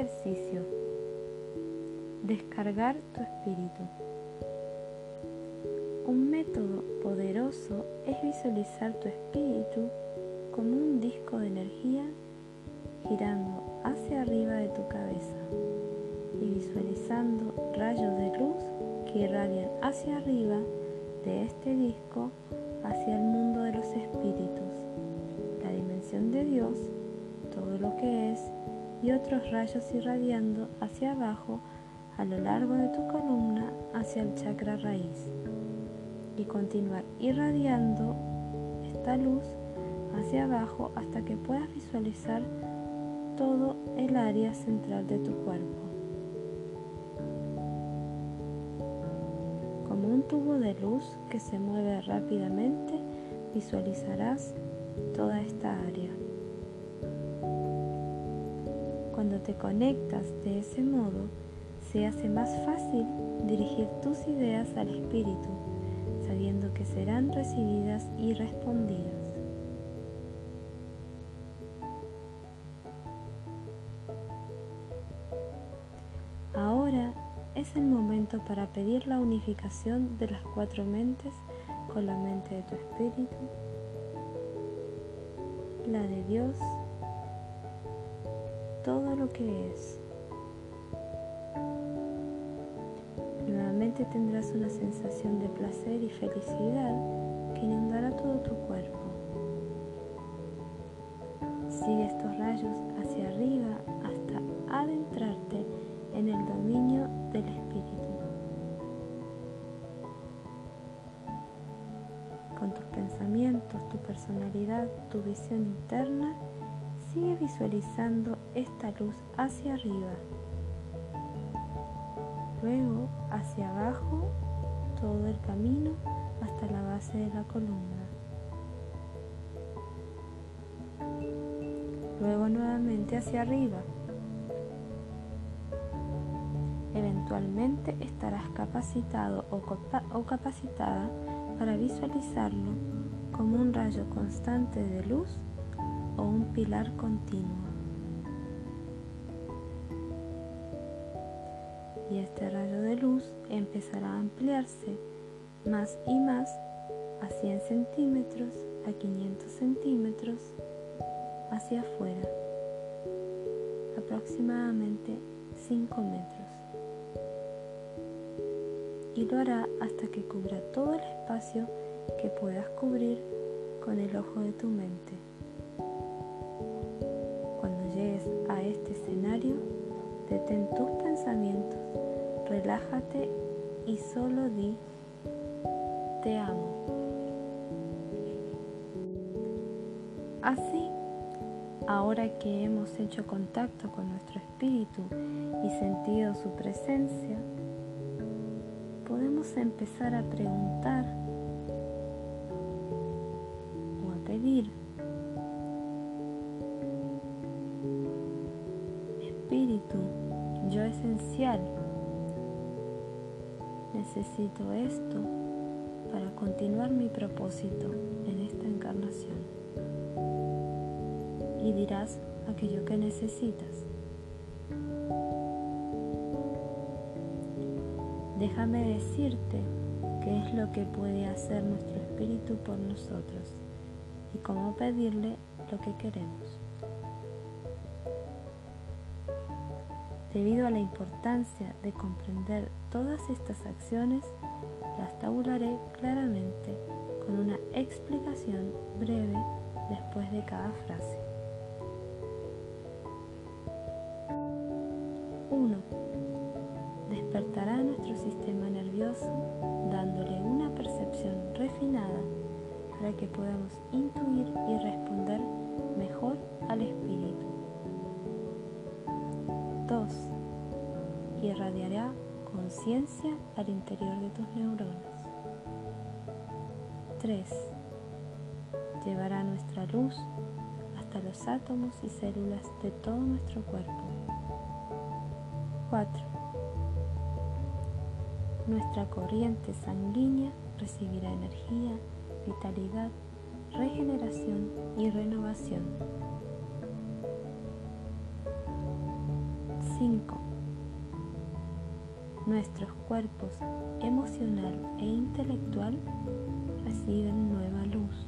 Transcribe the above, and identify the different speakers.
Speaker 1: ejercicio. Descargar tu espíritu. Un método poderoso es visualizar tu espíritu como un disco de energía girando hacia arriba de tu cabeza y visualizando rayos de luz que irradian hacia arriba de este disco hacia rayos irradiando hacia abajo a lo largo de tu columna hacia el chakra raíz y continuar irradiando esta luz hacia abajo hasta que puedas visualizar todo el área central de tu cuerpo. Como un tubo de luz que se mueve rápidamente, visualizarás toda esta área. Cuando te conectas de ese modo, se hace más fácil dirigir tus ideas al espíritu, sabiendo que serán recibidas y respondidas. Ahora es el momento para pedir la unificación de las cuatro mentes con la mente de tu espíritu, la de Dios, todo lo que es. Nuevamente tendrás una sensación de placer y felicidad que inundará todo tu cuerpo. Sigue estos rayos hacia arriba hasta adentrarte en el dominio del espíritu. Con tus pensamientos, tu personalidad, tu visión interna, sigue visualizando esta luz hacia arriba. Luego hacia abajo todo el camino hasta la base de la columna. Luego nuevamente hacia arriba Eventualmente estarás capacitado o, capacitada para visualizarlo como un rayo constante de luz o un pilar continuo. Y este rayo de luz empezará a ampliarse más y más a 100 centímetros, a 500 centímetros, hacia afuera, aproximadamente 5 metros y lo hará hasta que cubra todo el espacio que puedas cubrir con el ojo de tu mente. A este escenario, detén tus pensamientos, relájate y solo di, te amo. Así, ahora que hemos hecho contacto con nuestro espíritu y sentido su presencia, podemos empezar a preguntar o a pedir. Necesito esto para continuar mi propósito en esta encarnación. Y dirás aquello que necesitas. Déjame decirte qué es lo que puede hacer nuestro espíritu por nosotros y cómo pedirle lo que queremos. Debido a la importancia de comprender todas estas acciones, las tabularé claramente con una explicación breve después de cada frase. 1 despertará nuestro sistema nervioso dándole una percepción refinada para que podamos intuir y responder Irradiará conciencia al interior de tus neuronas. 3. Llevará nuestra luz hasta los átomos y células de todo nuestro cuerpo. 4 nuestra corriente sanguínea recibirá energía, vitalidad, regeneración y renovación. 5. Nuestros cuerpos emocional e intelectual reciben nueva luz.